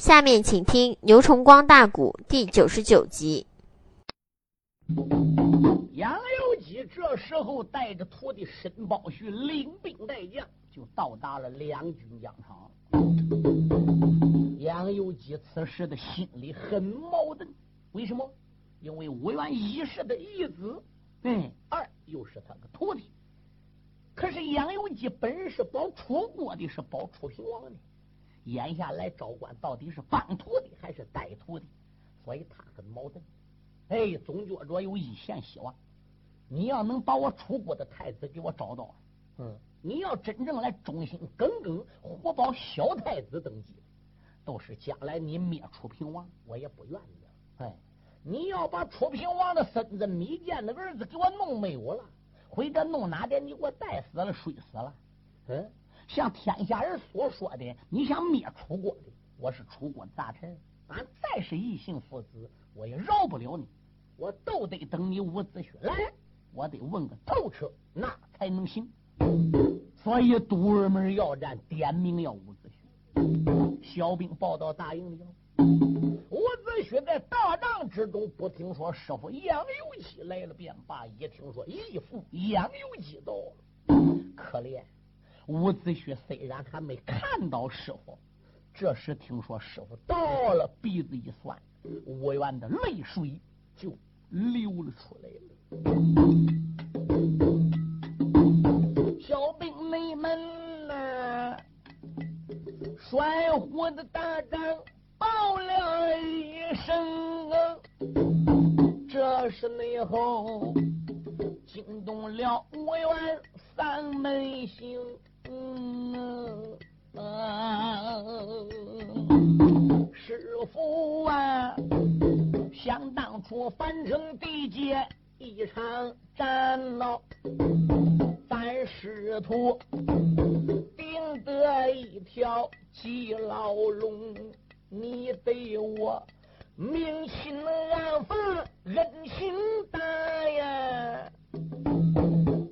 下面请听《牛崇光大鼓》第九十九集。杨由基这时候带着徒弟申包胥领兵带将，就到达了两军疆场。杨由基此时的心里很矛盾，为什么？因为吴元一世的义子，嗯，二又是他的徒弟。可是杨由基本是保楚国的，是保楚平王的。眼下来招官，到底是帮徒弟还是带徒弟？所以他很矛盾。哎，总觉着有一线希望。你要能把我楚国的太子给我找到，嗯，你要真正来忠心耿耿活保小太子登基，都是将来你灭楚平王，我也不愿意。哎，你要把楚平王的孙子芈建的儿子给我弄没有了，或者弄哪点你给我带死了、睡死了，嗯。像天下人所说的，你想灭楚国的，我是楚国的大臣，俺再是异姓父子，我也饶不了你，我都得等你伍子胥来，我得问个透彻，那才能行。所以督儿门要战，点名要伍子胥。小兵报到大营里了，伍子胥在大帐之中，不听说师傅杨由基来了便罢，一听说义父杨由基到了，可怜。伍子胥虽然还没看到师傅，这时听说师傅到了，鼻子一酸，无缘的泪水就流了出来了。小兵内们呐，帅虎的大帐报了一声，这是内后惊动了五元三门星。嗯，师傅啊，想当初樊城地界一场战闹，咱师徒定得一条鸡牢笼，你对我明心暗奉，恩情大呀！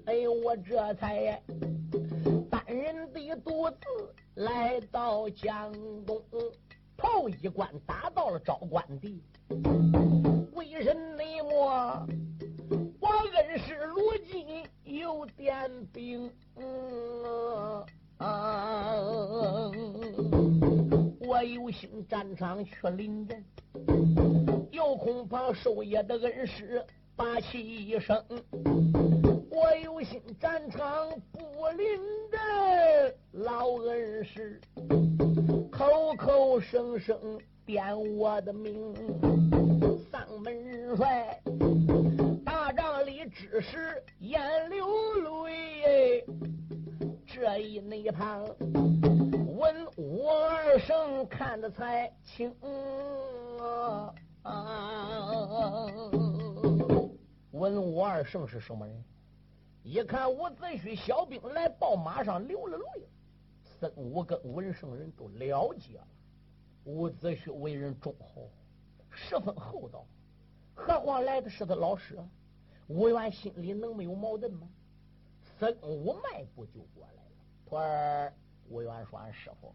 哎呦，我这才。人的独自来到江东，头一关打到了昭关地。为人内莫，我恩师如今有点病，我有心战场去临阵，又恐怕受爷的恩师把气一生。我有心战场不临，老恩师口口声声点我的名。丧门帅大帐里只是眼流泪，这一那旁闻我二声看得才清啊！闻我二圣是什么人？一看伍子胥小兵来报，马上流了泪。孙武跟文圣人都了解了，伍子胥为人忠厚，十分厚道，何况来的是他老师。伍元心里能没有矛盾吗？孙武迈步就过来了。徒儿，伍元说：“师傅，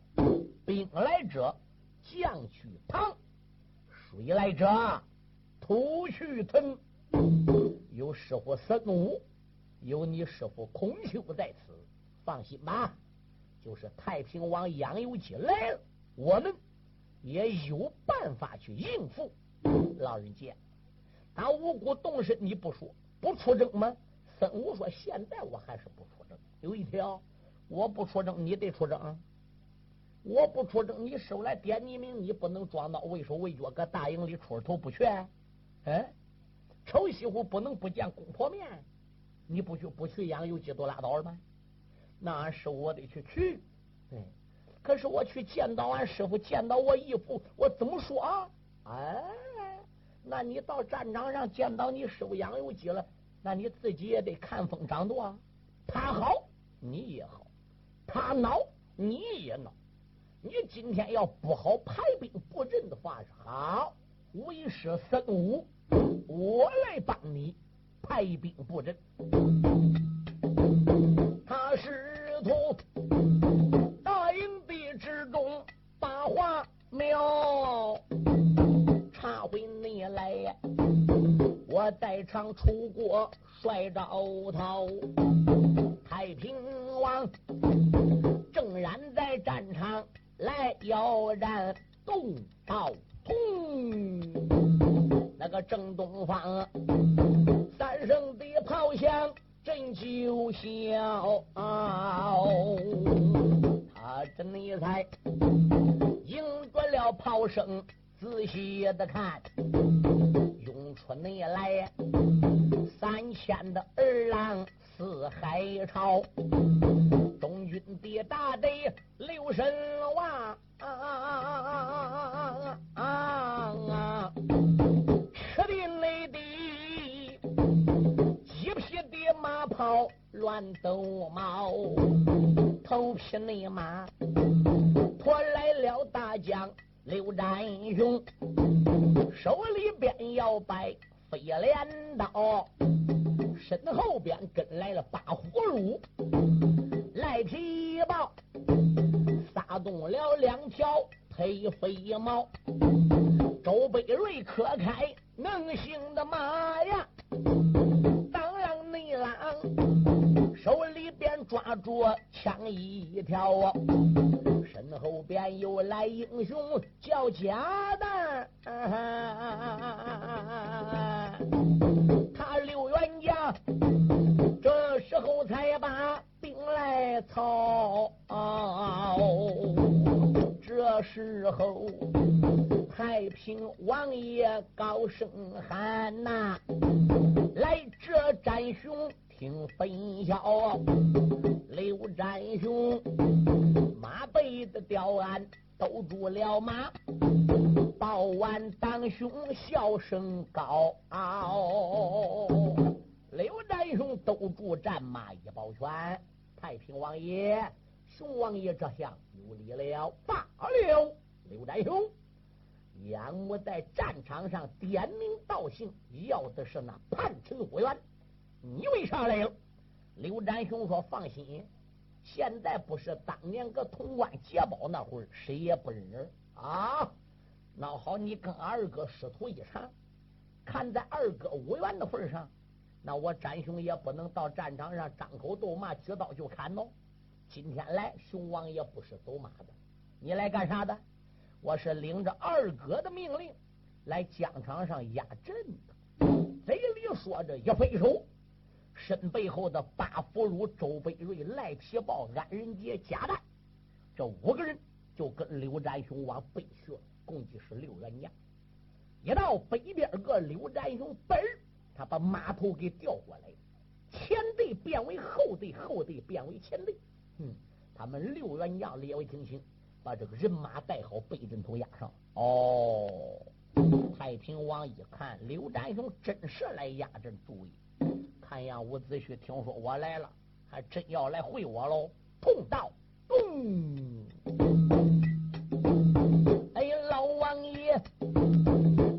兵来者将去唐，水来者土去屯。有师傅孙武。”有你师傅孔丘在此，放心吧。就是太平王杨由基来了，我们也有办法去应付。老人家，他无辜动身，你不说不出征吗？孙武说：“现在我还是不出征。有一条，我不出征，你得出征。我不出征，你师傅来点你名，你不能装到畏手畏脚，搁大营里出头不去。哎，丑西湖不能不见公婆面。”你不去不去养有基督拉倒了吗？那是我得去去，嗯，可是我去见到俺师傅，见到我义父，我怎么说啊？哎，那你到战场上见到你师傅杨有基了，那你自己也得看风掌舵啊。他好你也好，他恼你也恼。你今天要不好排兵布阵的话好，为师孙武，我来帮你。派兵布阵，他师徒大营地之中把话苗，插回你来，我在场出过帅招头，太平王正然在战场来要战，动道通，那个正东方三声的炮响震九霄，他这一猜迎过了炮声，仔细的看，涌出内来三千的儿郎四海潮，中军的大队六神王。啊！乱斗毛，头皮内马驮来了大将刘占雄，手里边要摆飞镰刀，身后边跟来了八葫芦赖皮豹。撒动了两条黑飞毛，周北瑞可开能行的马呀！当让内郎手里边抓着枪一条，身后边又来英雄叫贾蛋，他刘元将这时候才把兵。来操！这时候，太平王爷高声喊呐：“来，这战雄听分晓，刘战雄马背的吊鞍兜住了马，报完当雄笑声高。”刘占雄兜住战马一抱拳。太平王爷，熊王爷这下有礼了。罢了，刘占雄，杨武在战场上点名道姓，要的是那叛臣霍元，你为啥来了？刘占雄说：“放心，现在不是当年搁潼关劫宝那会儿，谁也不认人啊。那好，你跟二哥师徒一场，看在二哥武元的份上。”那我展雄也不能到战场上张口斗骂，举刀就砍喽。今天来，熊王爷不是走马的，你来干啥的？我是领着二哥的命令来疆场上压阵的。嘴里说着，一挥手，身背后的八福禄、周北瑞、赖皮豹、安仁杰、贾旦，这五个人就跟刘占雄往北去了，共计是六员将。一到北边个刘占雄本。他把马头给调过来，前队变为后队，后队变为前队。嗯，他们六员将列位听清，把这个人马带好，背阵头压上。哦，太平王一看，刘占雄真是来压阵，注意，看样伍子胥听说我来了，还真要来会我喽。痛道，咚！哎，老王爷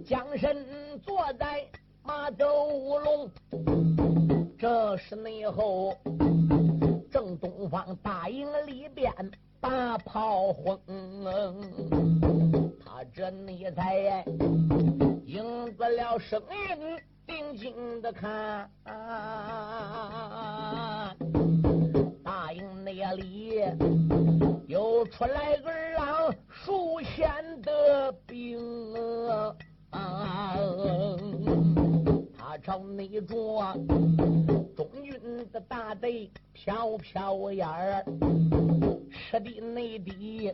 将身坐在。马周龙，这是内后方大营里边把炮轰，他这内才应着了声音，定睛的看，大营内里又出来个让数千的兵。朝内着中军的大队飘飘烟儿，吃的内地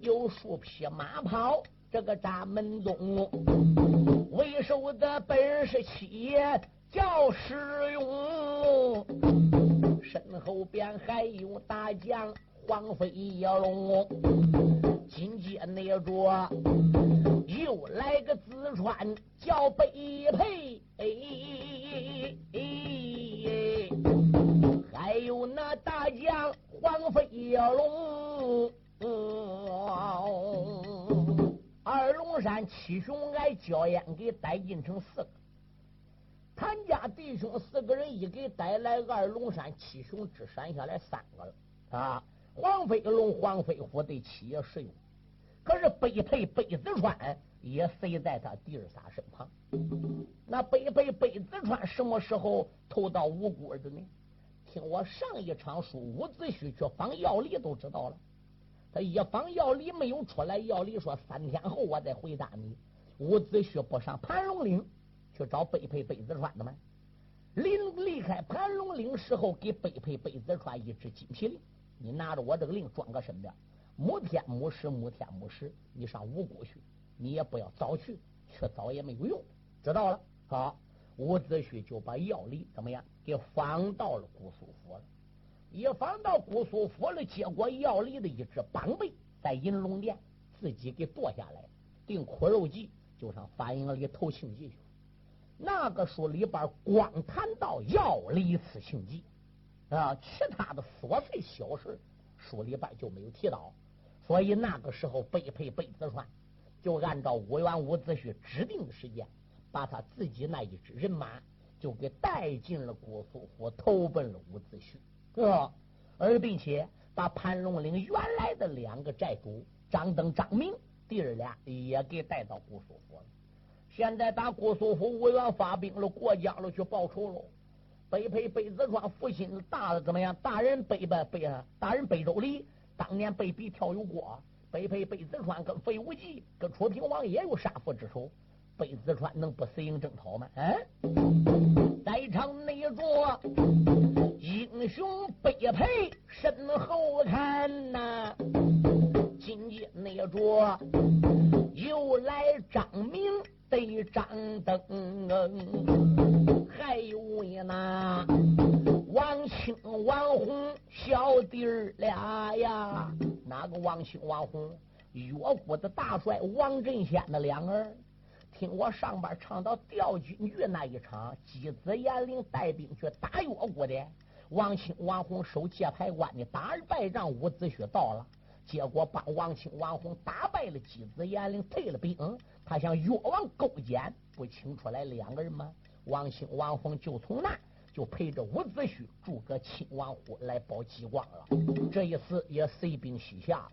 有数匹马跑，这个扎门东为首的本是七爷叫石勇，身后边还有大将黄飞龙，紧接内着又来个淄川叫北配。哎哎哎哎，还有那大将黄飞龙，二龙山七雄挨焦烟给逮进城四个，谭家弟兄四个人一给逮来，二龙山七雄只剩下来三个了啊！黄飞龙、黄飞虎对七爷石勇，可是北配北子川也随在他弟儿仨身旁。那北配北子川什么时候投到五谷的呢？听我上一场书，伍子胥去访药理都知道了。他一访药理没有出来，药理说三天后我再回答你。伍子胥不上盘龙岭去找北配北子川的吗？临离开盘龙岭时候，给北配北子川一支金皮令，你拿着我这个令装个身边，母天母时母天母时，你上五谷去，你也不要早去，去早也没有用，知道了？好，伍子胥就把药力怎么样给放到了姑苏府了。一放到姑苏府了，结果药力的一只绑背在银龙殿自己给剁下来，订苦肉计，就上法营里投庆忌去了。那个书里边光谈到药力此庆忌啊，其他的琐碎小事书里边就没有提到。所以那个时候，北配北子穿就按照武元伍子胥指定的时间，把他自己那一支人马就给带进了姑苏府，投奔了伍子胥，啊，而并且把盘龙岭原来的两个寨主张登、张明弟儿俩也给带到姑苏府了。现在打姑苏府，五元发兵了，过江了，去报仇喽。北配北子庄父亲大了怎么样？大人北吧北啊，大人北周礼当年被逼跳油锅，北配北子川跟费无忌跟楚平王也有杀父之仇，北子川能不死赢征讨吗？嗯，在场内着英雄北配身后看呐，紧接内着又来张明。对张登，还有那王清、王红小弟儿俩呀，哪个王清、王红？岳国的大帅王振先的两儿。听我上边唱到调军剧那一场，姬子严陵带兵去打岳国的，王清、王红守界牌关的，打而败仗，伍子胥到了。结果帮王清、王红打败了姬子严陵，退了兵。他向越王勾践，不请出来两个人吗？王清、王红就从那就陪着伍子胥、诸葛亲王虎来保济光了。这一次也随兵西下，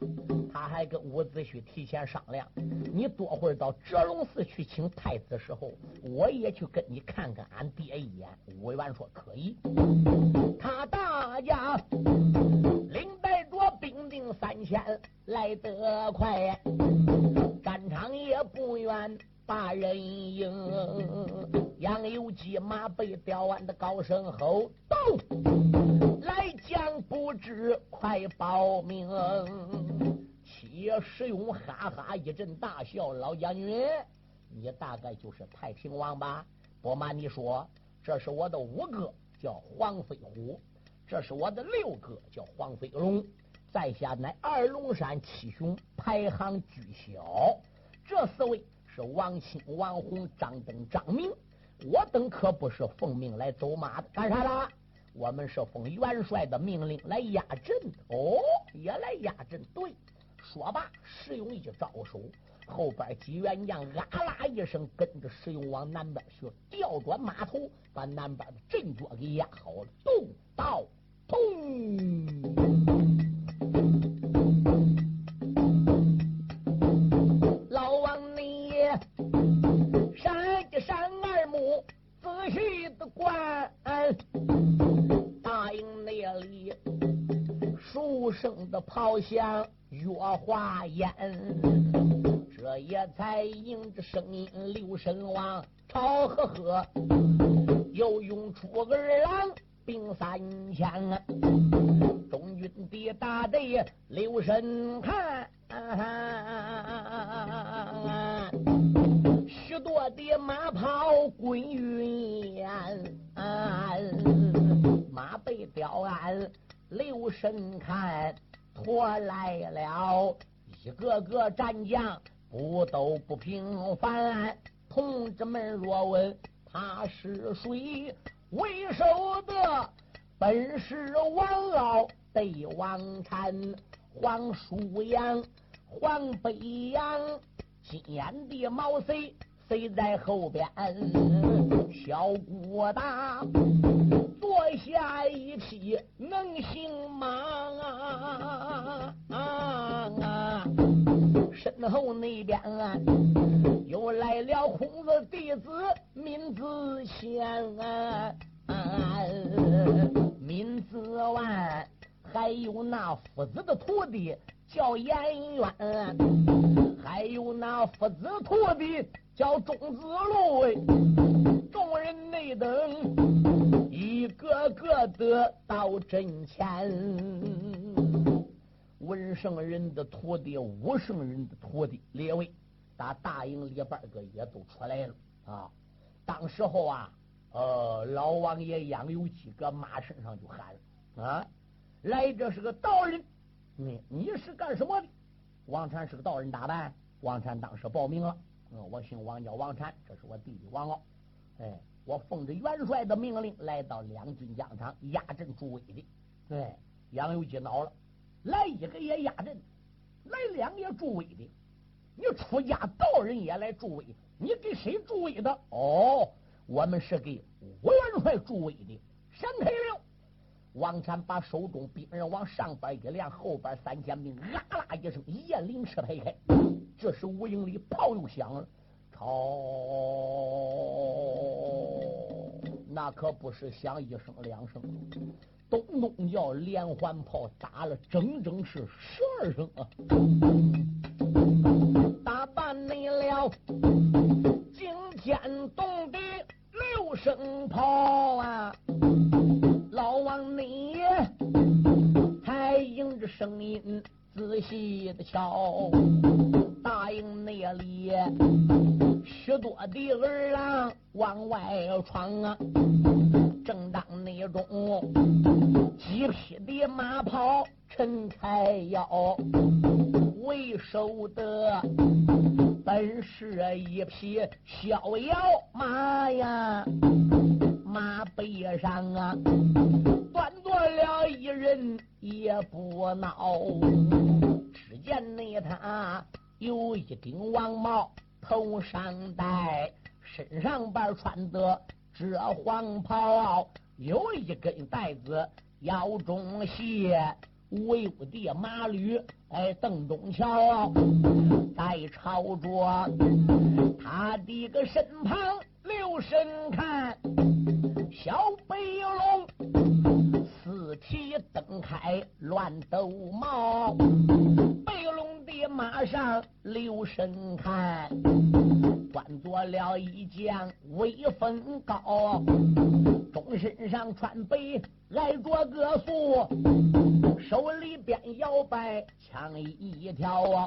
他还跟伍子胥提前商量：你多会儿到哲龙寺去请太子时候，我也去跟你看看俺爹一眼。伍元说可以。他大家。兵丁三千来得快，战场也不远把人迎。杨有基马被吊完的高声吼道：“来将不知快报名！”七石勇哈哈一阵大笑：“老将军，你大概就是太平王吧？不瞒你说，这是我的五哥，叫黄飞虎；这是我的六哥，叫黄飞龙。”在下乃二龙山七雄排行居小，这四位是王清、王红、张登、张明。我等可不是奉命来走马的，干啥的？我们是奉元帅的命令来压阵的。哦，也来压阵。对，说罢，石勇一招手，后边几员将啊啦一声跟着石勇往南边去，调转马头，把南边的阵脚给压好了。动刀，通。好像月华烟，这也才迎着声音刘神王朝呵呵，又用出二郎兵三千，中军的大队刘神看，啊许多的马炮滚云烟，啊马背吊鞍。留神看，拖来了一个个战将，不都不平凡。同志们若问他是谁，为首的本是王敖、对王禅、黄舒阳、黄北阳，金眼的毛贼谁在后边？小郭大。坐下一匹能行马身后那边啊，又来了孔子弟子闵子骞啊，闵子万，还有那夫子的徒弟叫颜渊，还有那夫子徒弟叫钟子路，众人内等一个个的到阵前。文圣人的徒弟，武圣人的徒弟，列位打大营里边个也都出来了啊！当时候啊，呃，老王爷杨有基搁马身上就喊了啊：“来，这是个道人，你你是干什么的？”王禅是个道人打扮，王禅当时报名了：“嗯，我姓王，叫王禅，这是我弟弟王傲。哎，我奉着元帅的命令来到两军疆场压阵助威的。”对，杨有基恼了。来一个也压阵，来两个也助威的。你出家道人也来助威，你给谁助威的？哦，我们是给吴元帅助威的。闪开了！王禅把手中兵刃往上边一亮，后边三千兵啊啦一声，雁翎翅排开。这时吴营里炮又响了，吵，那可不是响一声两声。咚咚叫连环炮打了整整是十二声啊！打扮你了惊天动地六声炮啊！老王你还应着声音仔细的瞧，大营那里许多的儿郎往外闯啊！正当那种几匹的马跑陈开腰，为首的本是一匹逍遥马呀，马背上啊端坐了一人也不恼。只见那他有一顶王帽头上戴，身上边穿的。这黄袍有一根带子腰中系，威武的马驴哎邓中桥在朝着他的个身旁留神看，小背龙四蹄蹬开乱斗毛，背龙马上留神看。端坐了一将威风高，中身上穿白，挨着个素，手里边摇摆枪一条啊。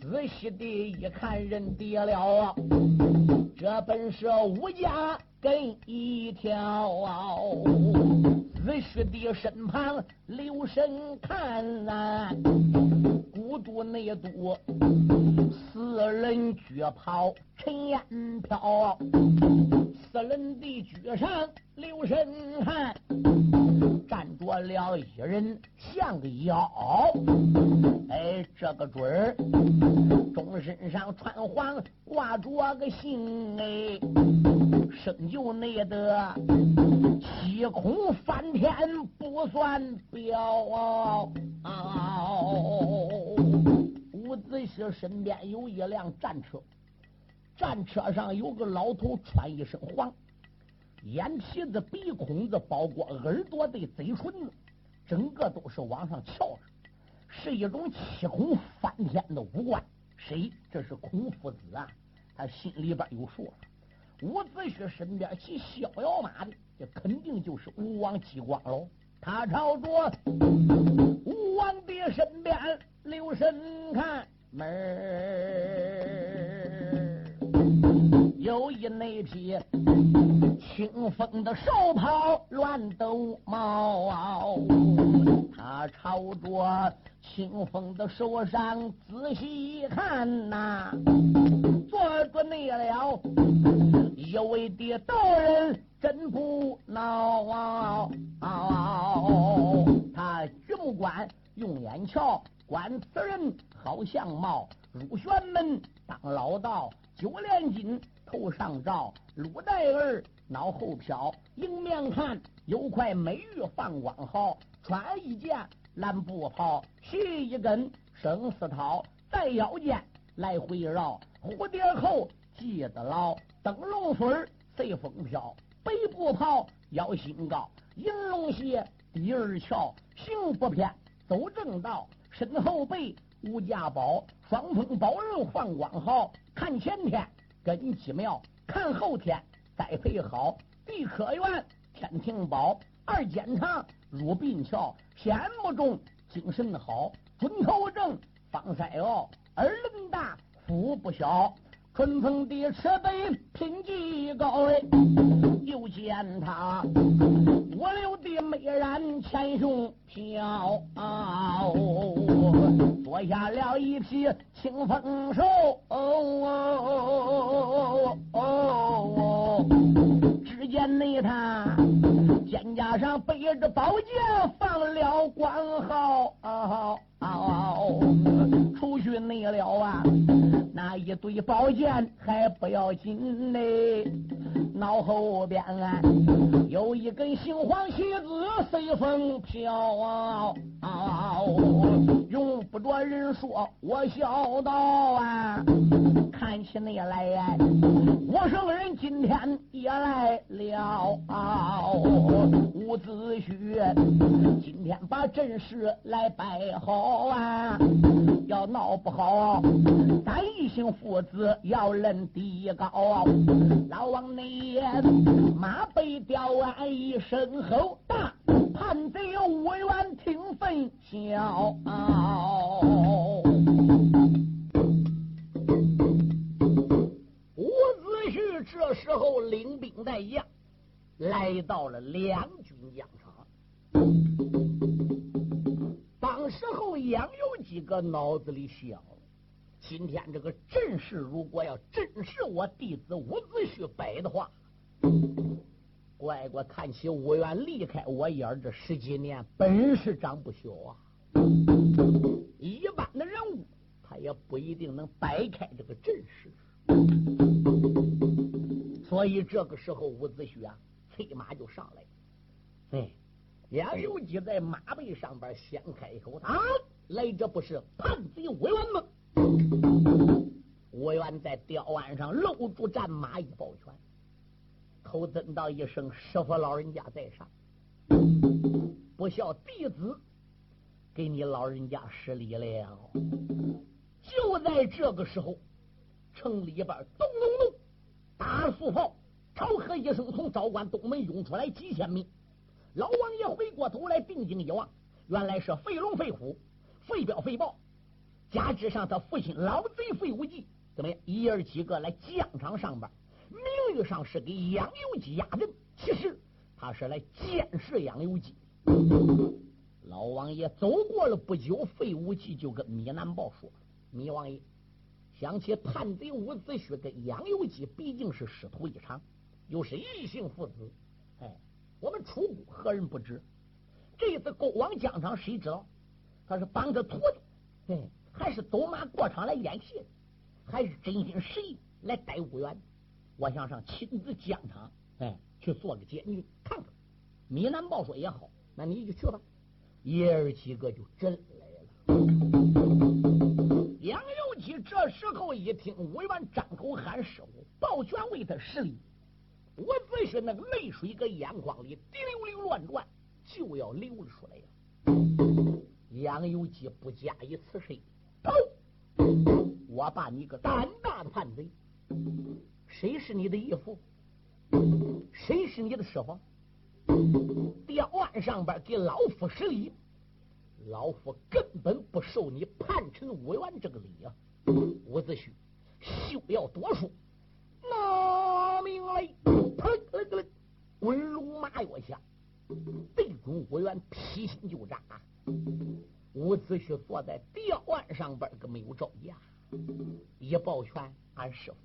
仔细的一看，人跌了啊，这本是武家跟一条啊。仔细的身旁留神看呐，孤独内都。四人举袍尘烟飘，四人的举上留神看，站着了一人像个妖。哎，这个准儿，中身上穿黄，挂着个星哎，生就内得七孔翻天不算表。伍子胥身边有一辆战车，战车上有个老头，穿一身黄，眼皮子、鼻孔子，包括耳朵的嘴唇子，整个都是往上翘着，是一种七孔翻天的五官。谁？这是孔夫子啊！他心里边有数了。伍子胥身边骑逍遥马的，这肯定就是吴王姬光喽。他朝着吴王的身边。留神看门有一那匹清风的手袍乱抖毛，他朝着清风的手上仔细一看呐，做着那了一位的道人真不孬，他举目观用眼瞧。观此人好相貌，入玄门当老道，九连金头上罩，鹿带儿脑后飘，迎面看有块美玉放光好，穿一件蓝布袍，系一根生丝绦，在腰间来回绕，蝴蝶扣系得牢，灯笼穗随风飘，北部袍腰心高，银龙鞋底儿翘，行不偏走正道，身后背无价宝，双峰宝人换光好，看前天根基苗，看后天栽培好，地科园天庭宝，二肩长入鬓桥，显目中精神好，准头正方腮傲，耳轮大腹不小，春风的赤背品级高。哎，又见他五六的美髯前胸飘，脱下了一匹清风手，只见那他肩胛上背着宝剑，放了官号。出去内了啊！那一堆宝剑还不要紧嘞，脑后边啊有一根杏黄旗子随风飘啊！啊用不着人说，我笑道啊！看起你来呀，我圣人今天也来了啊。伍子胥今天把阵势来摆好啊！要闹不好，咱一行父子要论地高。老王你马背吊鞍一声吼，大叛贼五员听分晓。伍子胥这时候领兵带将来到了两军疆场。时候，杨有几个脑子里想：今天这个阵势，如果要真是我弟子伍子胥摆的话，乖乖看起伍元离开我眼这十几年，本事长不小啊！一般的人物，他也不一定能摆开这个阵势。所以这个时候，伍子胥啊，催马就上来，哎。杨有基在马背上边先开一口：“啊，来者不是叛贼吴元吗？”吴元在吊鞍上露住战马一抱拳，口尊道一声：“师傅老人家在上，不孝弟子给你老人家施礼了。”就在这个时候，城里边咚咚咚，大速炮，朝喝一声，从昭关东门涌出来几千名。老王爷回过头来，定睛一望，原来是飞龙、飞虎、废表废报，加之上他父亲老贼费无忌，怎么样？一儿几个来疆场上边，名誉上是给杨由基压阵，其实他是来监视杨由基。老王爷走过了不久，费无忌就跟米南豹说：“米王爷，想起叛贼伍子胥跟杨由基毕竟是师徒一场，又是异姓父子，哎。”我们楚谷何人不知？这次勾王疆场，谁知道他是帮着徒弟，哎，还是走马过场来演戏，还是真心实意来逮五元？我想上亲自疆场，哎，去做个监军看看。米南豹说也好，那你就去吧。爷儿几个就真来了。杨由基这时候一听五元张口喊师傅，抱拳为他施礼。伍子胥那个泪水搁眼眶里滴溜溜乱转，就要流了出来呀！杨由基不加以辞谁？我把你个胆大的叛贼！谁是你的义父？谁是你的师傅？吊案上边给老夫施礼，老夫根本不受你叛臣武元这个礼啊！伍子胥，休要多说。拿命来！砰！滚龙马跃下，对准伍元劈心就扎。伍子胥坐在吊案上边，可没有招架。一抱拳，俺师傅，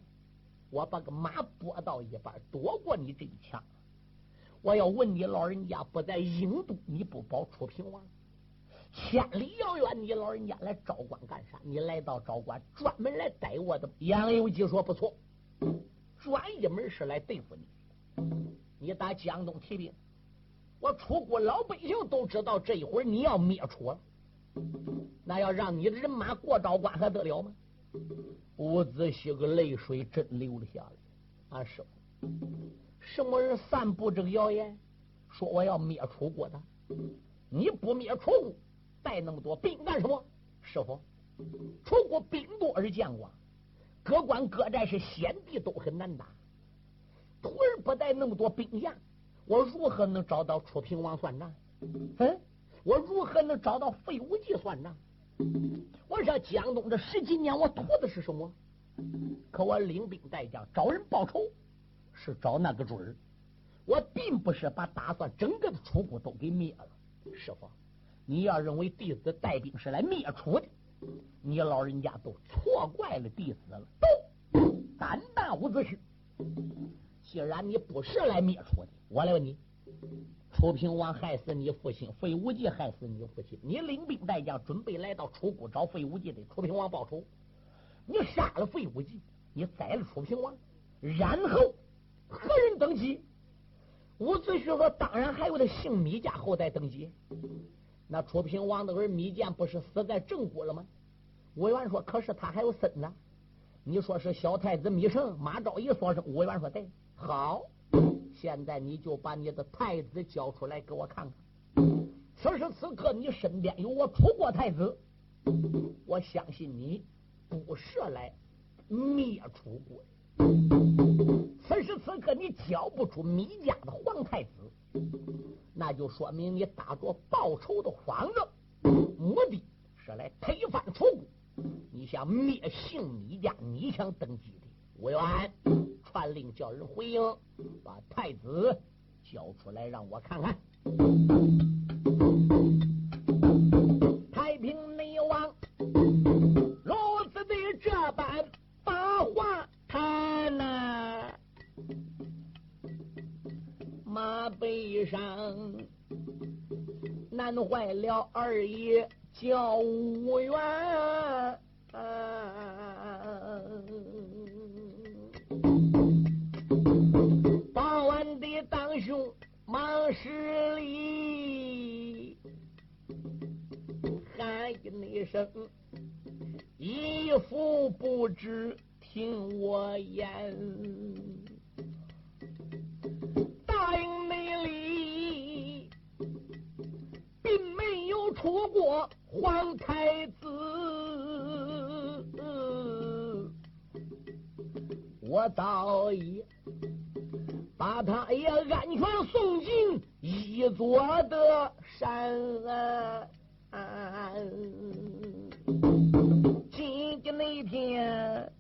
我把个马拨到一半，躲过你这一枪。我要问你老人家，不在郢都，你不保出平王？千里遥远，你老人家来昭关干啥？你来到昭关，专门来逮我的？杨有基说不错。专一门是来对付你。你打江东提兵，我楚国老百姓都知道这一会儿你要灭楚了。那要让你的人马过昭关还得了吗？伍子胥个泪水真流了下来。啊师傅，什么人散布这个谣言，说我要灭楚国的？你不灭楚国，带那么多兵干什么？师傅，楚国兵多而将广，各关各寨是先帝都很难打。徒儿不带那么多兵将，我如何能找到楚平王算账？嗯，我如何能找到费无忌算账？我说江东这十几年，我图的是什么？可我领兵带将找人报仇，是找那个准儿。我并不是把打算整个的楚国都给灭了。师傅，你要认为弟子带兵是来灭楚的，你老人家都错怪了弟子了。都胆大无子胥。既然你不是来灭楚的，我来问你：楚平王害死你父亲，费无忌害死你父亲，你领兵带将准备来到楚国找费无忌的楚平王报仇。你杀了费无忌，你宰了楚平王，然后何人登基？伍子胥说：“当然还有他姓米家后代登基。那楚平王的儿米建不是死在郑国了吗？”魏元说：“可是他还有孙子。你说是小太子米胜、马昭仪所生。”魏元说：“对。”好，现在你就把你的太子交出来给我看看。此时此刻，你身边有我楚国太子，我相信你不是来灭楚国。此时此刻，你交不出米家的皇太子，那就说明你打着报仇的幌子，目的是来推翻楚国。你想灭姓米家，你想登基的魏元。传令叫人回应，把太子交出来，让我看看。太平内王如此的这般把话谈呐，马背上难坏了二爷叫吴元。一声，一副不知听我言，答应内里，并没有出过皇太子，我早已。把他也安全送进一座的山。今天那天，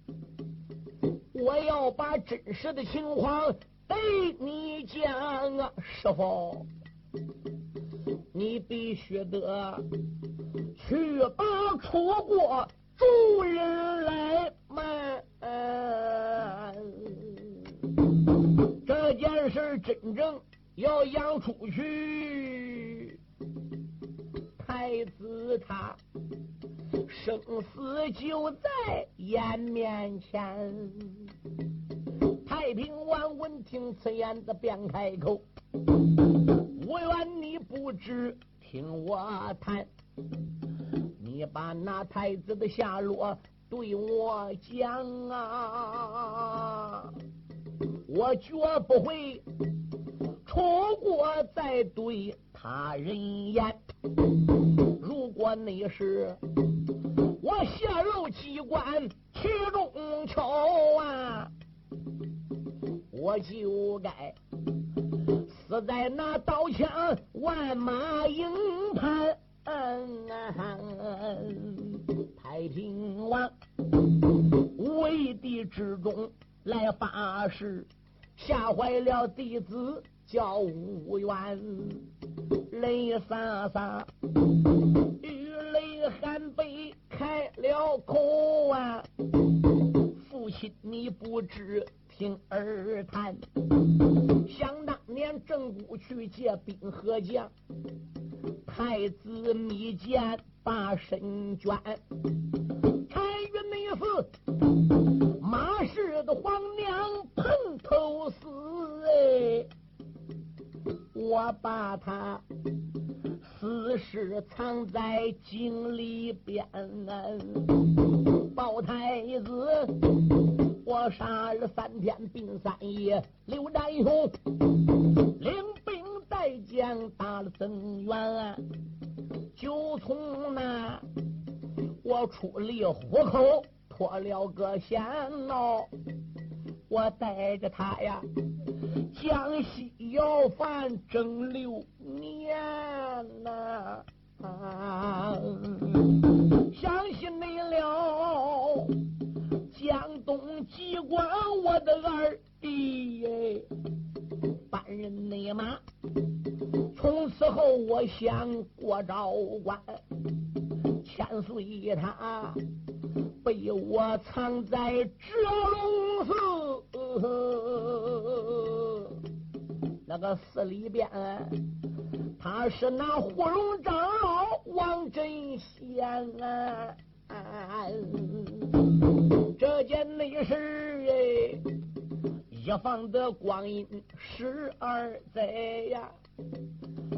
我要把真实的情况对你讲啊，师傅，你必须得去把楚国主人来卖。这件事真正要扬出去，太子他生死就在眼面前。太平王闻听此言，子便开口：“我愿你不知听我谈，你把那太子的下落对我讲啊。”我绝不会出国再对他人言。如果你是我泄露机关其中巧啊，我就该死在那刀枪万马营盘。太平王为地之中。来发誓，吓坏了弟子叫吴元，泪洒洒，雨泪含悲开了口啊！父亲，你不知听儿谈，想当年郑国去借兵和将，太子密见把身捐，参与那次。马氏的皇娘碰头我把他死尸藏在井里边。包太子，我杀了三天并三夜，刘占雄领兵带将打了增援，就从那我出离虎口脱了个险喽，我带着他呀。江西要饭整六年呐，相信你了。江东机关我的二弟，班人内马，从此后我想过招关，千岁他被我藏在蛰龙寺。那个寺里边，他是那护龙长老王振贤啊。这件内事哎，一放的光阴十二载呀，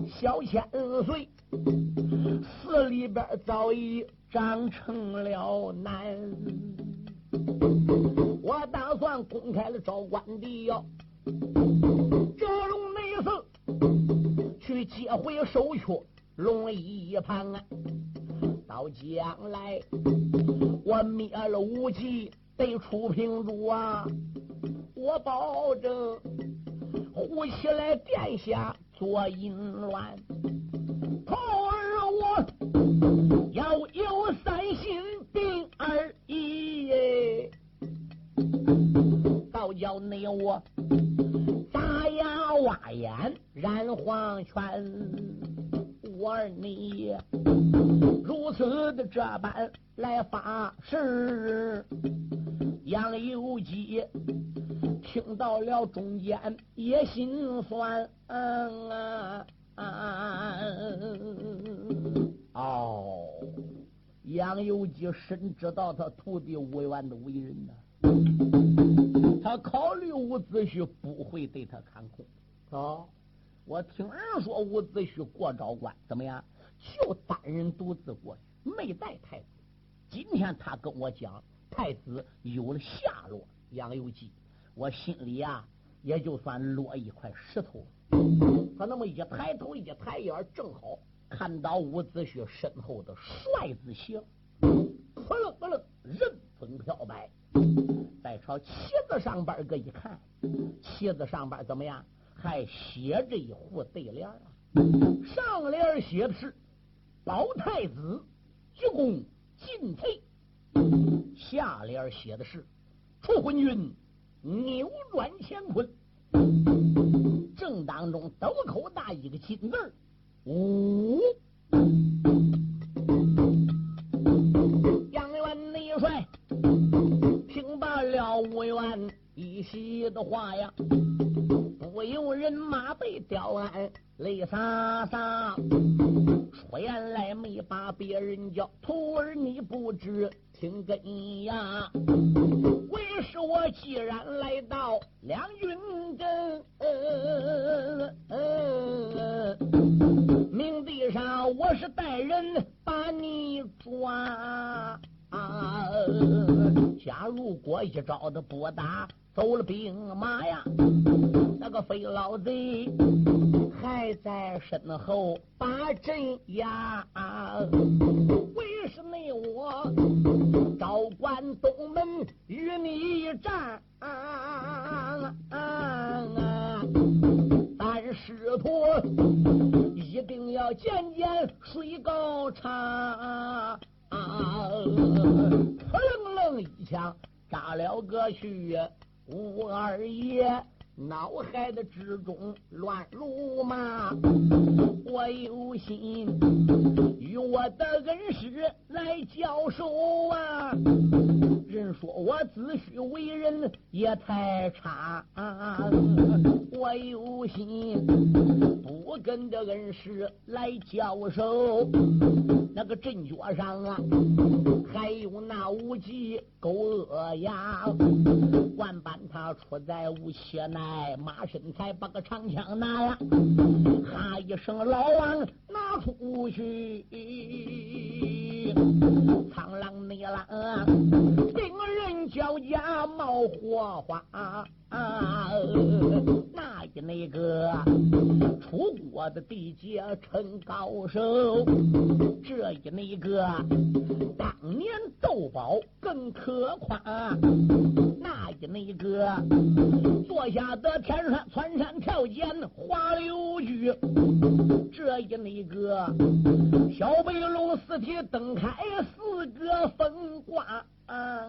小千岁，寺里边早已长成了男。我打算公开了招官的哟。这龙内寺去接回首缺龙一旁啊！到将来我灭了无忌得出平主啊！我保证护起来殿下做淫乱，徒儿我要有三心定二意！倒叫你我打牙。挖眼染黄泉，我儿你如此的这般来发誓，杨有基听到了中间也心酸。哦，杨有基深知道他徒弟吴元的为人呐，他考虑伍子胥不会对他看空。哦，我听人说伍子胥过昭关怎么样？就单人独自过去，没带太子。今天他跟我讲，太子有了下落，杨由基，我心里呀也就算落一块石头。他那么一抬头一抬眼，正好看到伍子胥身后的帅字形，扑棱扑棱，人风飘摆。再朝旗子上边个一看，旗子上边怎么样？还写着一副对联啊，上联写的是“保太子鞠躬尽瘁”，下联写的是“楚昏君扭转乾坤”。正当中斗口大一个金字五。杨元内帅听罢了吴元一席的话呀。不由人马被吊鞍，泪洒洒。出言来没把别人叫，徒儿你不知听根呀。为是我既然来到两军阵，明地上我是带人把你抓。假如果一招的不打。走了兵马呀，那个飞老贼还在身后把阵压。为是那我招关东门与你一战？但师徒一定要见见水高长。扑棱棱一枪扎了个去。吴二爷脑海的之中乱如麻，我有心与我的恩师来交手啊！人说我自诩为人也太差，我有心不跟这恩师来交手。那个阵脚上啊，还有那无忌狗恶牙，万般他出在无切内，马身材把个长枪拿呀，哈一声老王拿出去，苍狼内狼，病人脚下冒火花。啊，那一那个楚国的地界成高手，这一那个当年斗宝更可夸，那个坐下的天山穿山跳涧滑流居，这一那个小白龙四蹄蹬开四个风刮。啊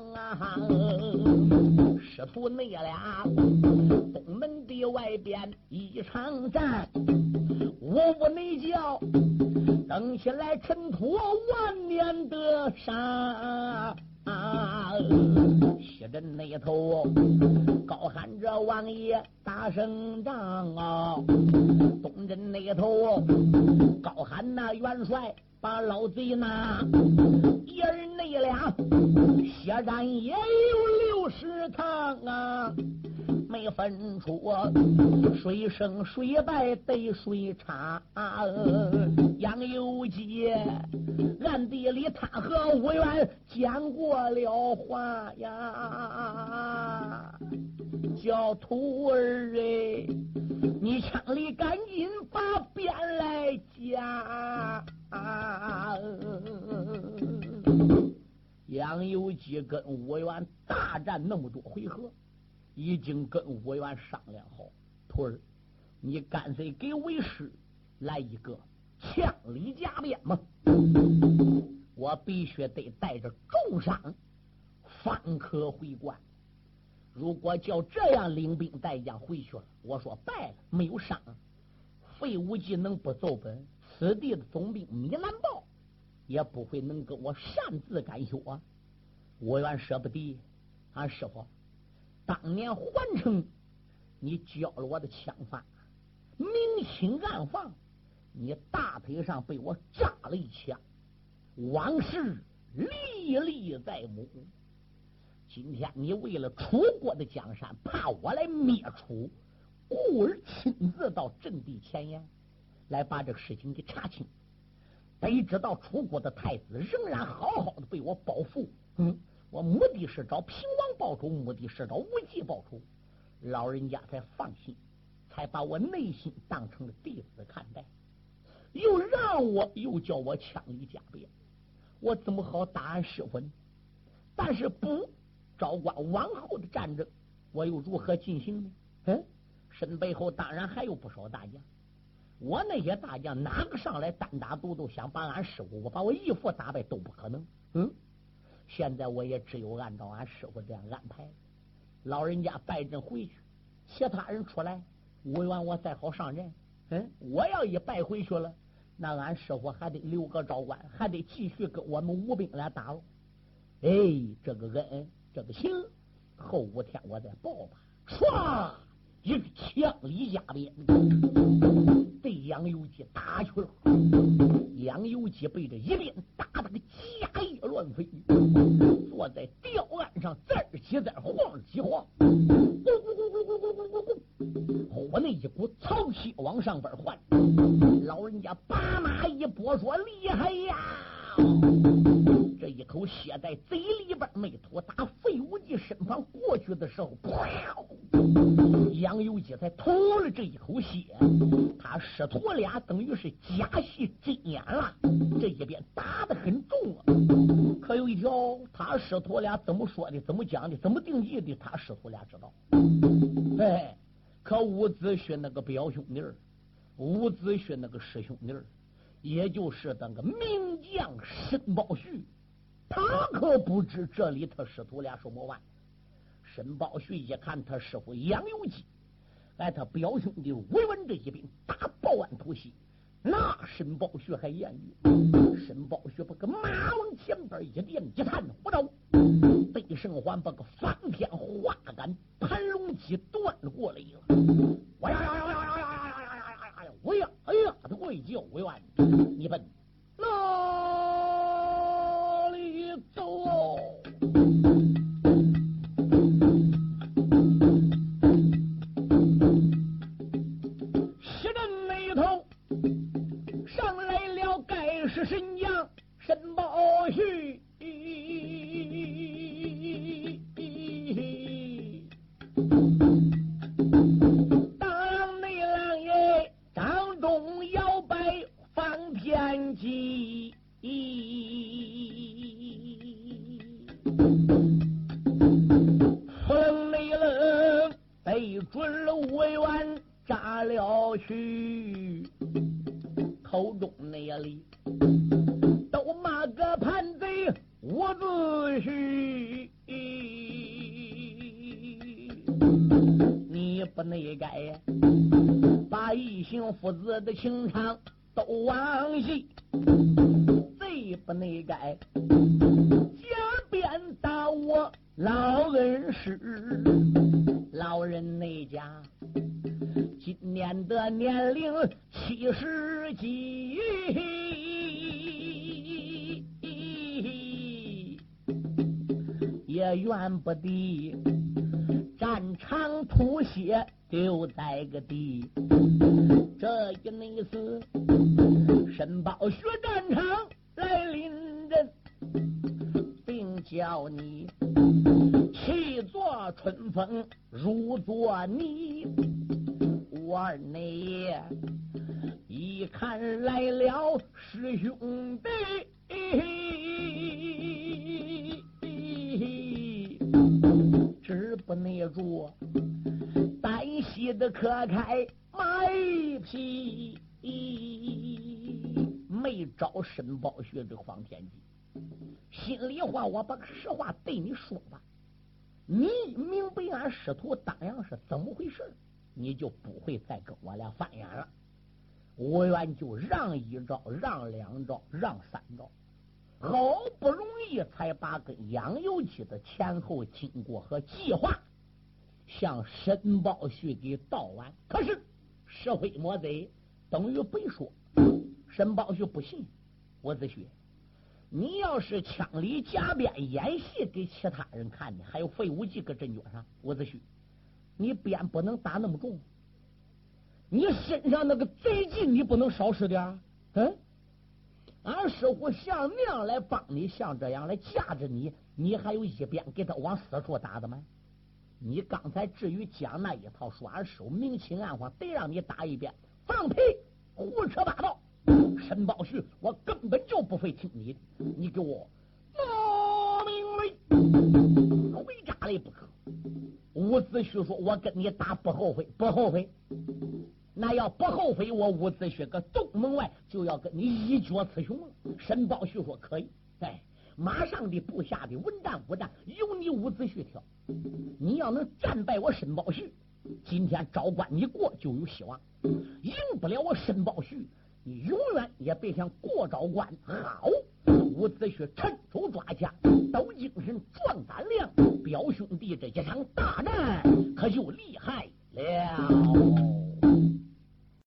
师徒那俩，东门的外边一场战，我不内叫，登起来尘土万年的啊。西镇那头高喊着王爷打胜仗啊，东镇那头高喊那元帅。把老贼拿，爷儿那俩血战也有六十趟啊，没分出谁胜谁败得谁差。杨有基暗地里他和吴元讲过了话呀，叫徒儿哎，你枪里赶紧把鞭来夹。啊！杨有基跟吴元大战那么多回合，已经跟吴元商量好，徒儿，你干脆给为师来一个枪里加鞭嘛！我必须得带着重伤方可回关。如果叫这样领兵带将回去了，我说败了，没有伤，费无忌能不奏本？此地的总兵米兰豹也不会能跟我擅自干休啊！我原舍不得，俺师傅当年环城，你教了我的枪法，明清暗放，你大腿上被我扎了一枪，往事历历在目。今天你为了楚国的江山，怕我来灭楚，故而亲自到阵地前沿。来把这个事情给查清，得知道楚国的太子仍然好好的被我保护。嗯，我目的是找平王报仇，目的是找无忌报仇，老人家才放心，才把我内心当成了弟子看待。又让我又叫我枪里加鞭，我怎么好答俺师傅呢？但是不昭关往后的战争，我又如何进行呢？嗯，身背后当然还有不少大将。我那些大将哪个上来单打独斗，想把俺师傅我把我义父打败都不可能。嗯，现在我也只有按照俺师傅这样安排。老人家败阵回去，其他人出来，无缘我再好上阵。嗯，我要一败回去了，那俺师傅还得留个招关，还得继续跟我们吴兵来打喽。哎，这个恩，这个情，后五天我再报吧。唰，一个枪里加鞭。对杨由基打去了，杨由基被这一鞭打的个家业乱飞，坐在吊案上这儿起再晃几晃，咕咕咕咕咕咕咕咕咕，呼那一股潮气往上边儿换，老人家把马一拨说厉害呀，口血在嘴里边没吐，打费无忌身旁过去的时候，杨由基才吐了这一口血，他师徒俩等于是假戏真演了，这一边打的很重啊。可有一条，他师徒俩怎么说的，怎么讲的，怎么定义的，他师徒俩知道。哎，可伍子胥那个表兄弟，伍子胥那个师兄弟，也就是那个名将申宝旭，他可不知这里他师徒俩什么玩。申宝旭一看他师傅杨由基。来，他表兄弟吴文这一兵打报案突袭，那申宝旭还言语，申宝旭把个马往前边一点，一探虎刀，北胜环把个方天画杆盘龙戟断了过来了。我呀呀呀呀呀呀呀呀呀呀呀呀！我呀哎呀，他会叫我冤，你笨忘记，贼不内该假鞭打我老恩师。老人那家今年的年龄七十几，也怨不得战场吐血丢在个地。这一内次，申报学战场来临阵，并叫你气作春风，如作泥。我二内爷一看来了师兄弟，止不内住，单膝的磕开。马屁没找申宝旭这黄天机，心里话，我把实话对你说吧。你明白俺师徒当阳是怎么回事，你就不会再跟我俩翻眼了。我愿就让一招，让两招，让三招，好不容易才把跟杨由基的前后经过和计划向申宝胥给道完。可是。石灰摸贼等于白说，申宝旭不信。伍子胥，你要是枪里夹鞭演戏给其他人看的，还有废武技搁阵脚上，伍子胥，你鞭不能打那么重，你身上那个贼劲你不能少使点嗯，俺师傅像那样来帮你，像这样来架着你，你还有一鞭给他往死处打的吗？你刚才至于讲那一套，说俺师傅明情暗黄，得让你打一遍，放屁，胡扯八道！申宝旭，我根本就不会听你的，你给我拿命来，回家来不可。伍子胥说：“我跟你打不后悔，不后悔。那要不后悔，我伍子胥搁东门外就要跟你一决雌雄了。”申宝旭说：“可以。”哎。马上的部下的文战武战由你伍子胥挑，你要能战败我申宝旭，今天招官你过就有希望；赢不了我申宝旭，你永远也别想过招关。好，伍子胥趁手抓枪，抖精神，壮胆量，表兄弟这一场大战可就厉害了。